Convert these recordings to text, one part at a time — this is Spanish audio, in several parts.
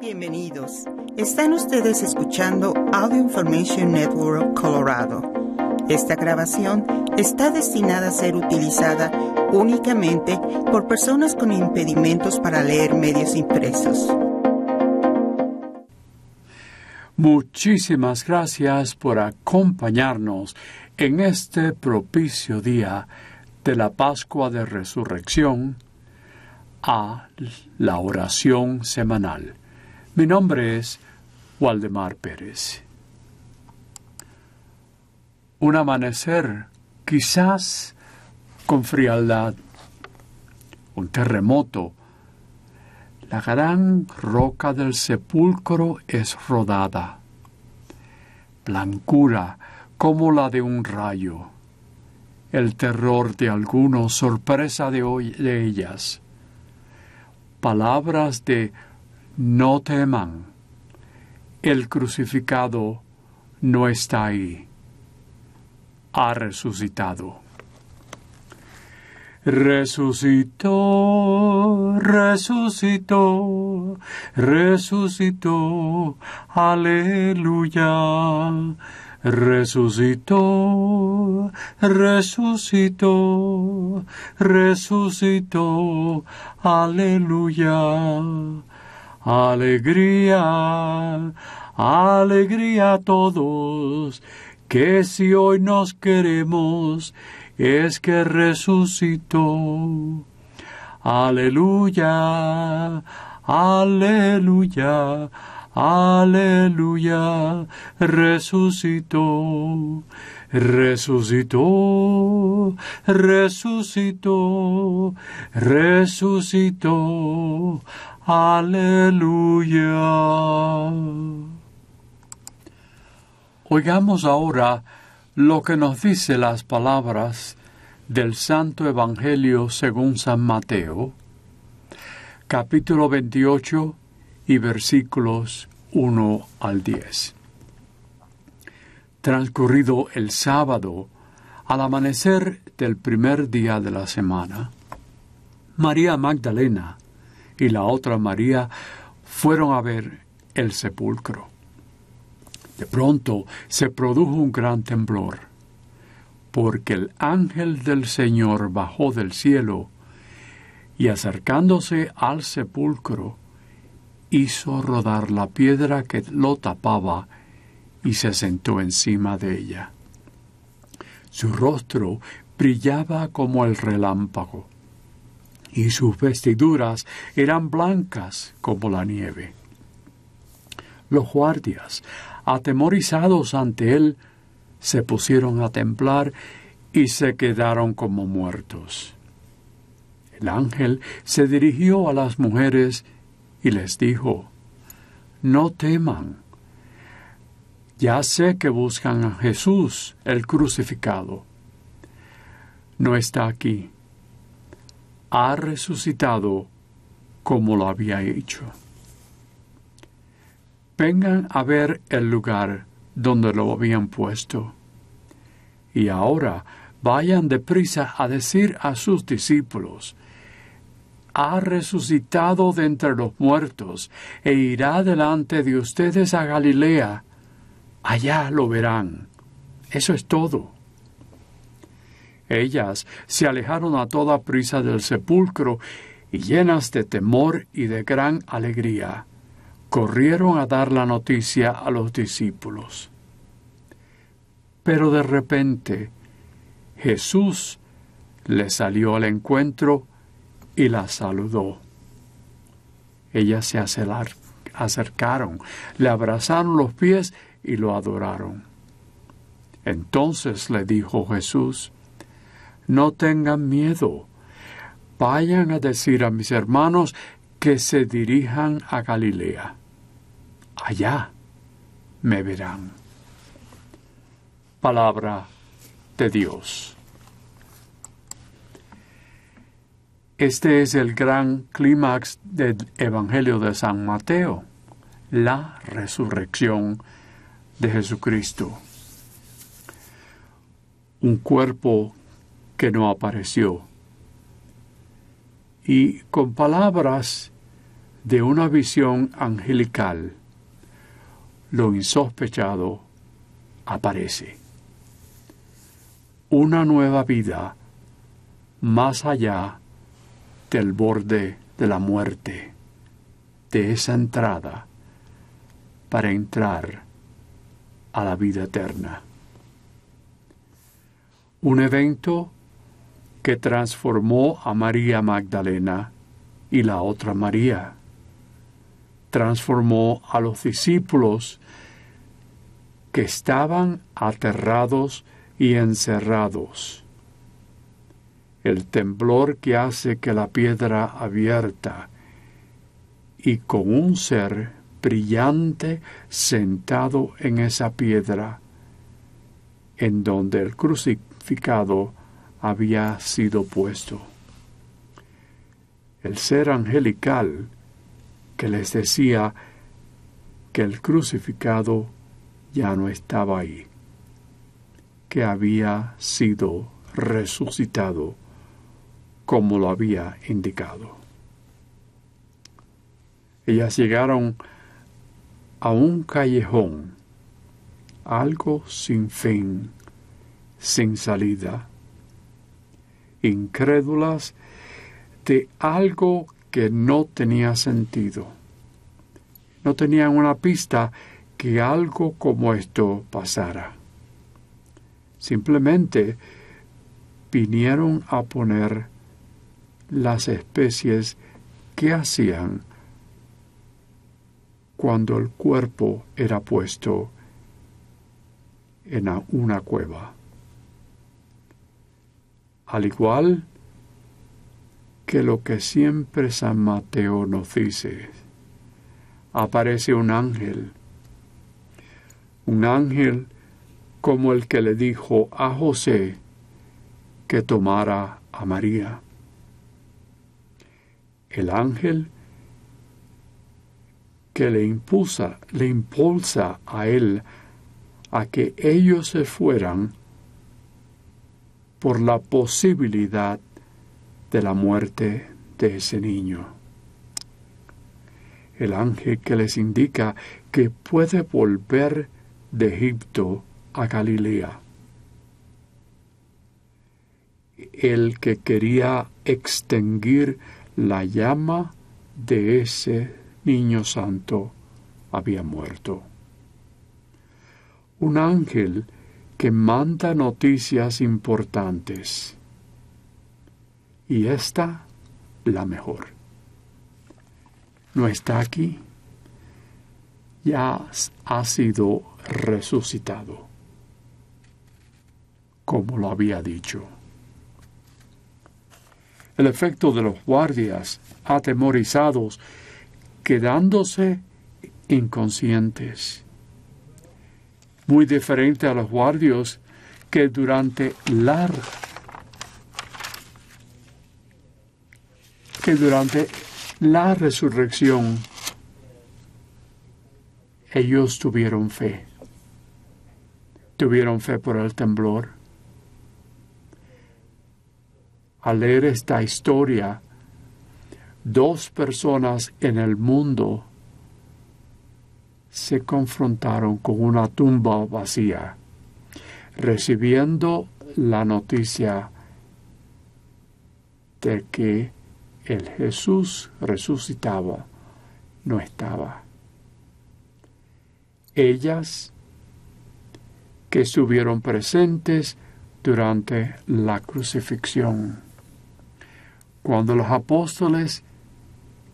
Bienvenidos. Están ustedes escuchando Audio Information Network Colorado. Esta grabación está destinada a ser utilizada únicamente por personas con impedimentos para leer medios impresos. Muchísimas gracias por acompañarnos en este propicio día de la Pascua de Resurrección a la oración semanal. Mi nombre es Waldemar Pérez. Un amanecer, quizás con frialdad, un terremoto. La gran roca del sepulcro es rodada, blancura como la de un rayo. El terror de algunos, sorpresa de, hoy, de ellas. Palabras de no teman, el crucificado no está ahí, ha resucitado. Resucitó, resucitó, resucitó, aleluya. Resucitó, resucitó, resucitó, aleluya. Alegría, alegría a todos, que si hoy nos queremos, es que resucitó. Aleluya, aleluya, aleluya, resucitó. Resucitó, resucitó, resucitó. Aleluya. Oigamos ahora lo que nos dice las palabras del Santo Evangelio según San Mateo, capítulo 28 y versículos 1 al 10. Transcurrido el sábado, al amanecer del primer día de la semana, María Magdalena, y la otra María fueron a ver el sepulcro. De pronto se produjo un gran temblor, porque el ángel del Señor bajó del cielo y acercándose al sepulcro, hizo rodar la piedra que lo tapaba y se sentó encima de ella. Su rostro brillaba como el relámpago y sus vestiduras eran blancas como la nieve. Los guardias, atemorizados ante él, se pusieron a temblar y se quedaron como muertos. El ángel se dirigió a las mujeres y les dijo, No teman. Ya sé que buscan a Jesús, el crucificado. No está aquí ha resucitado como lo había hecho. Vengan a ver el lugar donde lo habían puesto. Y ahora vayan deprisa a decir a sus discípulos, ha resucitado de entre los muertos e irá delante de ustedes a Galilea. Allá lo verán. Eso es todo. Ellas se alejaron a toda prisa del sepulcro y llenas de temor y de gran alegría, corrieron a dar la noticia a los discípulos. Pero de repente Jesús le salió al encuentro y la saludó. Ellas se acercaron, le abrazaron los pies y lo adoraron. Entonces le dijo Jesús, no tengan miedo. Vayan a decir a mis hermanos que se dirijan a Galilea. Allá me verán. Palabra de Dios. Este es el gran clímax del Evangelio de San Mateo, la resurrección de Jesucristo. Un cuerpo que no apareció. Y con palabras de una visión angelical, lo insospechado aparece. Una nueva vida más allá del borde de la muerte, de esa entrada para entrar a la vida eterna. Un evento que transformó a María Magdalena y la otra María. Transformó a los discípulos que estaban aterrados y encerrados. El temblor que hace que la piedra abierta y con un ser brillante sentado en esa piedra en donde el crucificado había sido puesto. El ser angelical que les decía que el crucificado ya no estaba ahí, que había sido resucitado como lo había indicado. Ellas llegaron a un callejón, algo sin fin, sin salida, incrédulas de algo que no tenía sentido. No tenían una pista que algo como esto pasara. Simplemente vinieron a poner las especies que hacían cuando el cuerpo era puesto en una cueva. Al igual que lo que siempre San Mateo nos dice, aparece un ángel, un ángel como el que le dijo a José que tomara a María. El ángel que le impulsa, le impulsa a él a que ellos se fueran por la posibilidad de la muerte de ese niño. El ángel que les indica que puede volver de Egipto a Galilea. El que quería extinguir la llama de ese niño santo había muerto. Un ángel que manda noticias importantes. Y esta, la mejor. No está aquí. Ya ha sido resucitado, como lo había dicho. El efecto de los guardias atemorizados quedándose inconscientes. Muy diferente a los guardios que durante la que durante la resurrección ellos tuvieron fe. Tuvieron fe por el temblor. Al leer esta historia, dos personas en el mundo se confrontaron con una tumba vacía, recibiendo la noticia de que el Jesús resucitaba no estaba. Ellas que estuvieron presentes durante la crucifixión. Cuando los apóstoles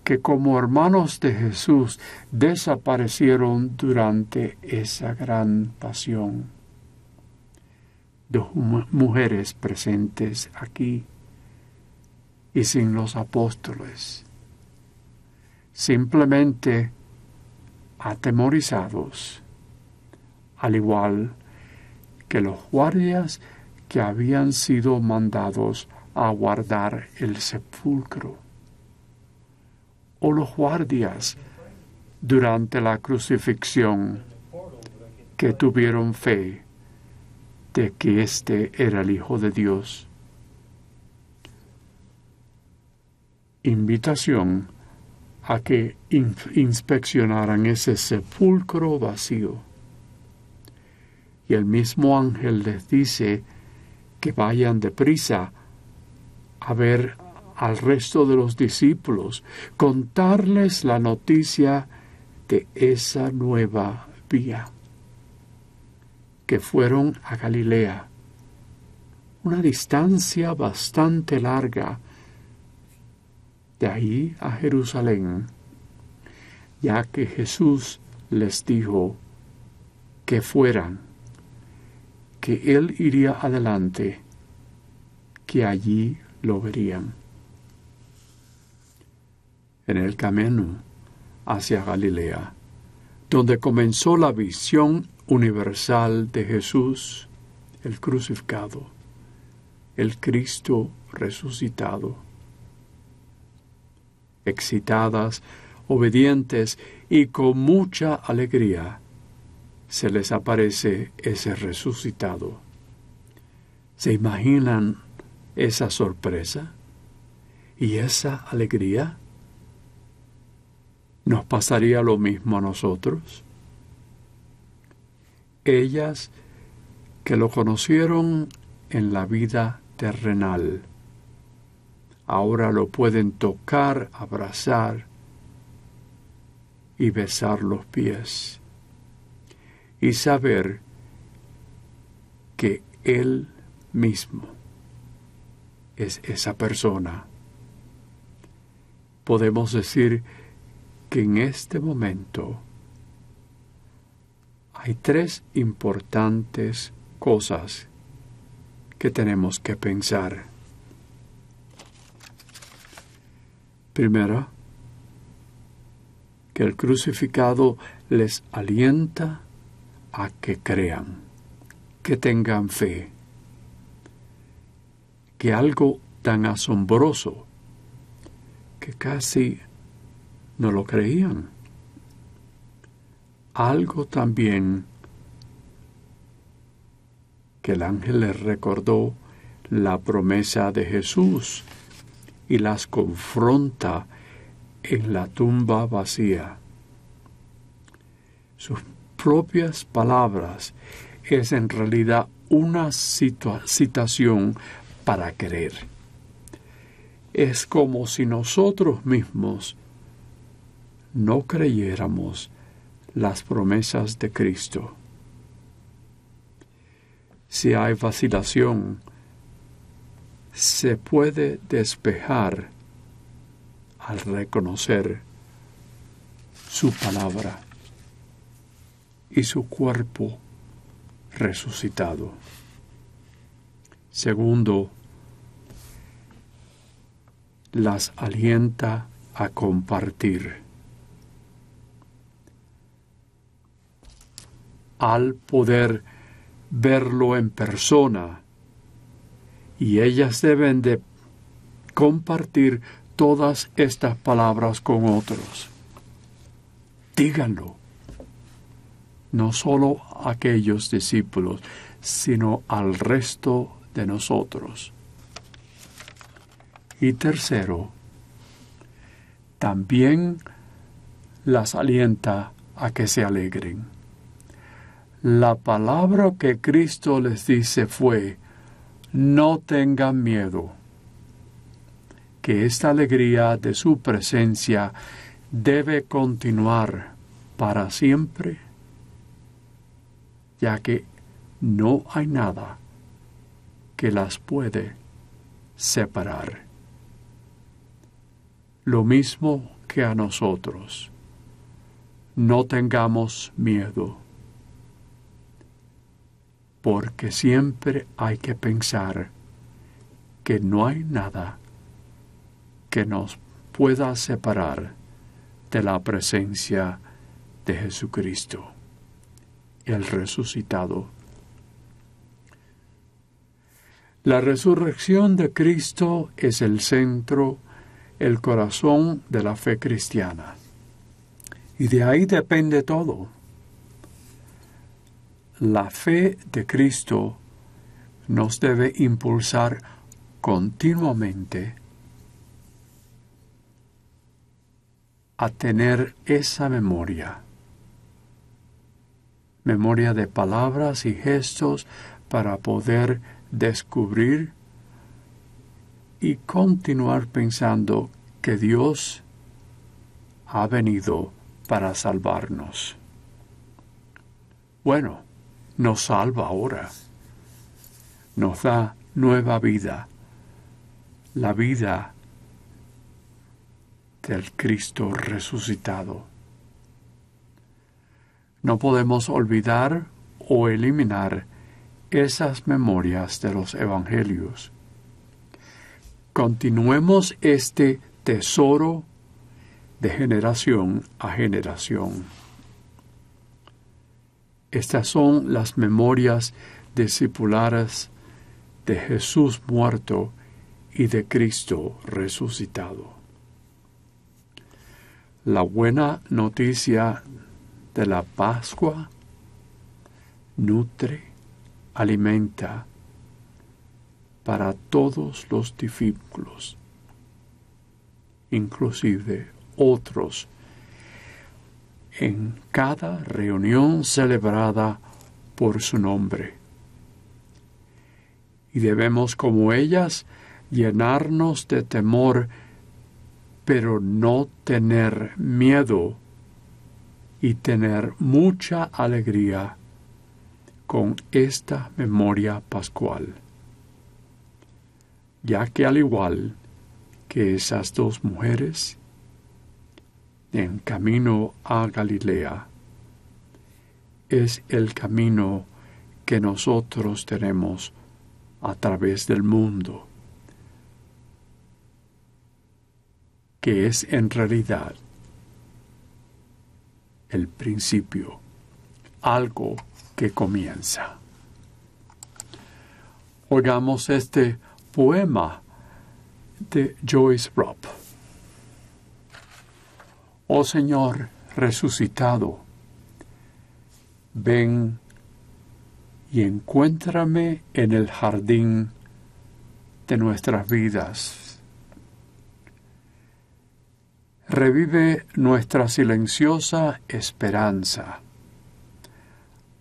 que como hermanos de Jesús desaparecieron durante esa gran pasión. Dos mujeres presentes aquí y sin los apóstoles, simplemente atemorizados, al igual que los guardias que habían sido mandados a guardar el sepulcro o los guardias durante la crucifixión que tuvieron fe de que éste era el Hijo de Dios. Invitación a que inspeccionaran ese sepulcro vacío. Y el mismo ángel les dice que vayan deprisa a ver al resto de los discípulos, contarles la noticia de esa nueva vía, que fueron a Galilea, una distancia bastante larga, de ahí a Jerusalén, ya que Jesús les dijo que fueran, que Él iría adelante, que allí lo verían. En el camino hacia Galilea, donde comenzó la visión universal de Jesús, el crucificado, el Cristo resucitado. Excitadas, obedientes y con mucha alegría, se les aparece ese resucitado. ¿Se imaginan esa sorpresa y esa alegría? ¿Nos pasaría lo mismo a nosotros? Ellas que lo conocieron en la vida terrenal, ahora lo pueden tocar, abrazar y besar los pies y saber que Él mismo es esa persona. Podemos decir que en este momento hay tres importantes cosas que tenemos que pensar. Primero, que el crucificado les alienta a que crean, que tengan fe, que algo tan asombroso que casi no lo creían. Algo también que el ángel les recordó la promesa de Jesús y las confronta en la tumba vacía. Sus propias palabras es en realidad una citación para querer. Es como si nosotros mismos no creyéramos las promesas de Cristo. Si hay vacilación, se puede despejar al reconocer su palabra y su cuerpo resucitado. Segundo, las alienta a compartir. Al poder verlo en persona, y ellas deben de compartir todas estas palabras con otros. Díganlo, no solo a aquellos discípulos, sino al resto de nosotros. Y tercero, también las alienta a que se alegren. La palabra que Cristo les dice fue, no tengan miedo, que esta alegría de su presencia debe continuar para siempre, ya que no hay nada que las puede separar. Lo mismo que a nosotros. No tengamos miedo porque siempre hay que pensar que no hay nada que nos pueda separar de la presencia de Jesucristo, el resucitado. La resurrección de Cristo es el centro, el corazón de la fe cristiana. Y de ahí depende todo la fe de Cristo nos debe impulsar continuamente a tener esa memoria. Memoria de palabras y gestos para poder descubrir y continuar pensando que Dios ha venido para salvarnos. Bueno, nos salva ahora, nos da nueva vida, la vida del Cristo resucitado. No podemos olvidar o eliminar esas memorias de los evangelios. Continuemos este tesoro de generación a generación. Estas son las memorias discipulares de Jesús muerto y de Cristo resucitado. La buena noticia de la Pascua nutre, alimenta para todos los discípulos, inclusive otros, en cada reunión celebrada por su nombre. Y debemos, como ellas, llenarnos de temor pero no tener miedo y tener mucha alegría con esta memoria pascual, ya que al igual que esas dos mujeres, en camino a Galilea, es el camino que nosotros tenemos a través del mundo. que es en realidad el principio, algo que comienza. Oigamos este poema de Joyce Rupp. Oh Señor resucitado, ven y encuéntrame en el jardín de nuestras vidas. Revive nuestra silenciosa esperanza,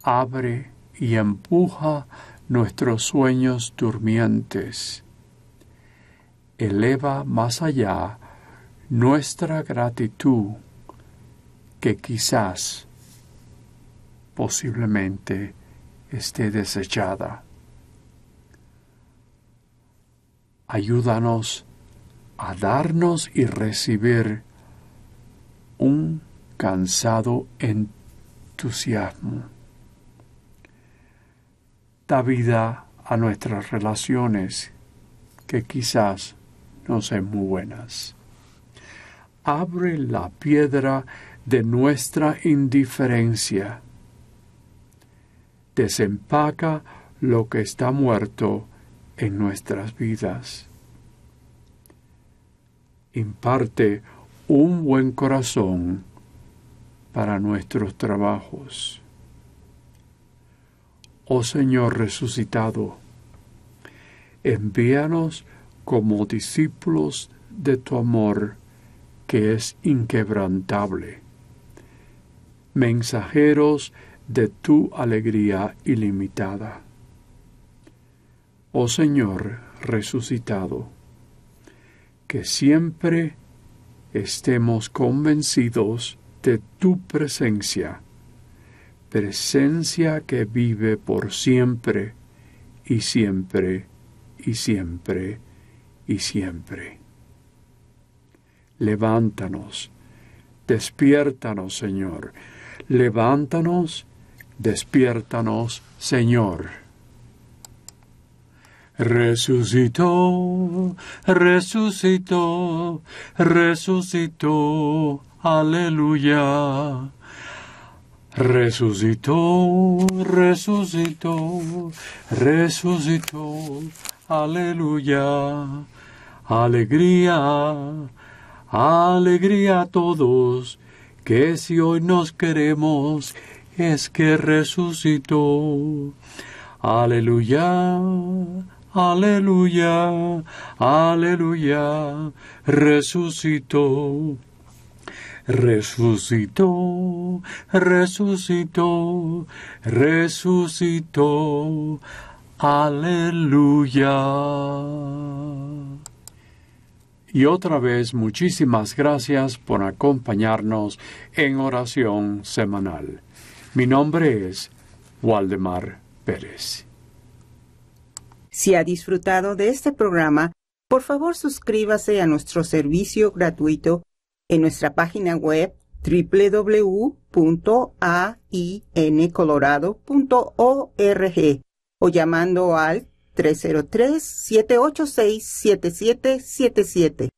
abre y empuja nuestros sueños durmientes, eleva más allá nuestra gratitud que quizás, posiblemente, esté desechada. Ayúdanos a darnos y recibir un cansado entusiasmo. Da vida a nuestras relaciones que quizás no sean muy buenas. Abre la piedra de nuestra indiferencia. Desempaca lo que está muerto en nuestras vidas. Imparte un buen corazón para nuestros trabajos. Oh Señor resucitado, envíanos como discípulos de tu amor que es inquebrantable, mensajeros de tu alegría ilimitada. Oh Señor resucitado, que siempre estemos convencidos de tu presencia, presencia que vive por siempre y siempre y siempre y siempre. Levántanos, despiértanos, Señor. Levántanos, despiértanos, Señor. Resucitó, resucitó, resucitó, aleluya. Resucitó, resucitó, resucitó, aleluya. Alegría, alegría a todos, que si hoy nos queremos, es que resucitó. Aleluya, Aleluya, aleluya, resucitó. resucitó, resucitó, resucitó. Aleluya. Y otra vez muchísimas gracias por acompañarnos en oración semanal. Mi nombre es Waldemar Pérez. Si ha disfrutado de este programa, por favor suscríbase a nuestro servicio gratuito en nuestra página web www.aincolorado.org o llamando al 303-786-7777.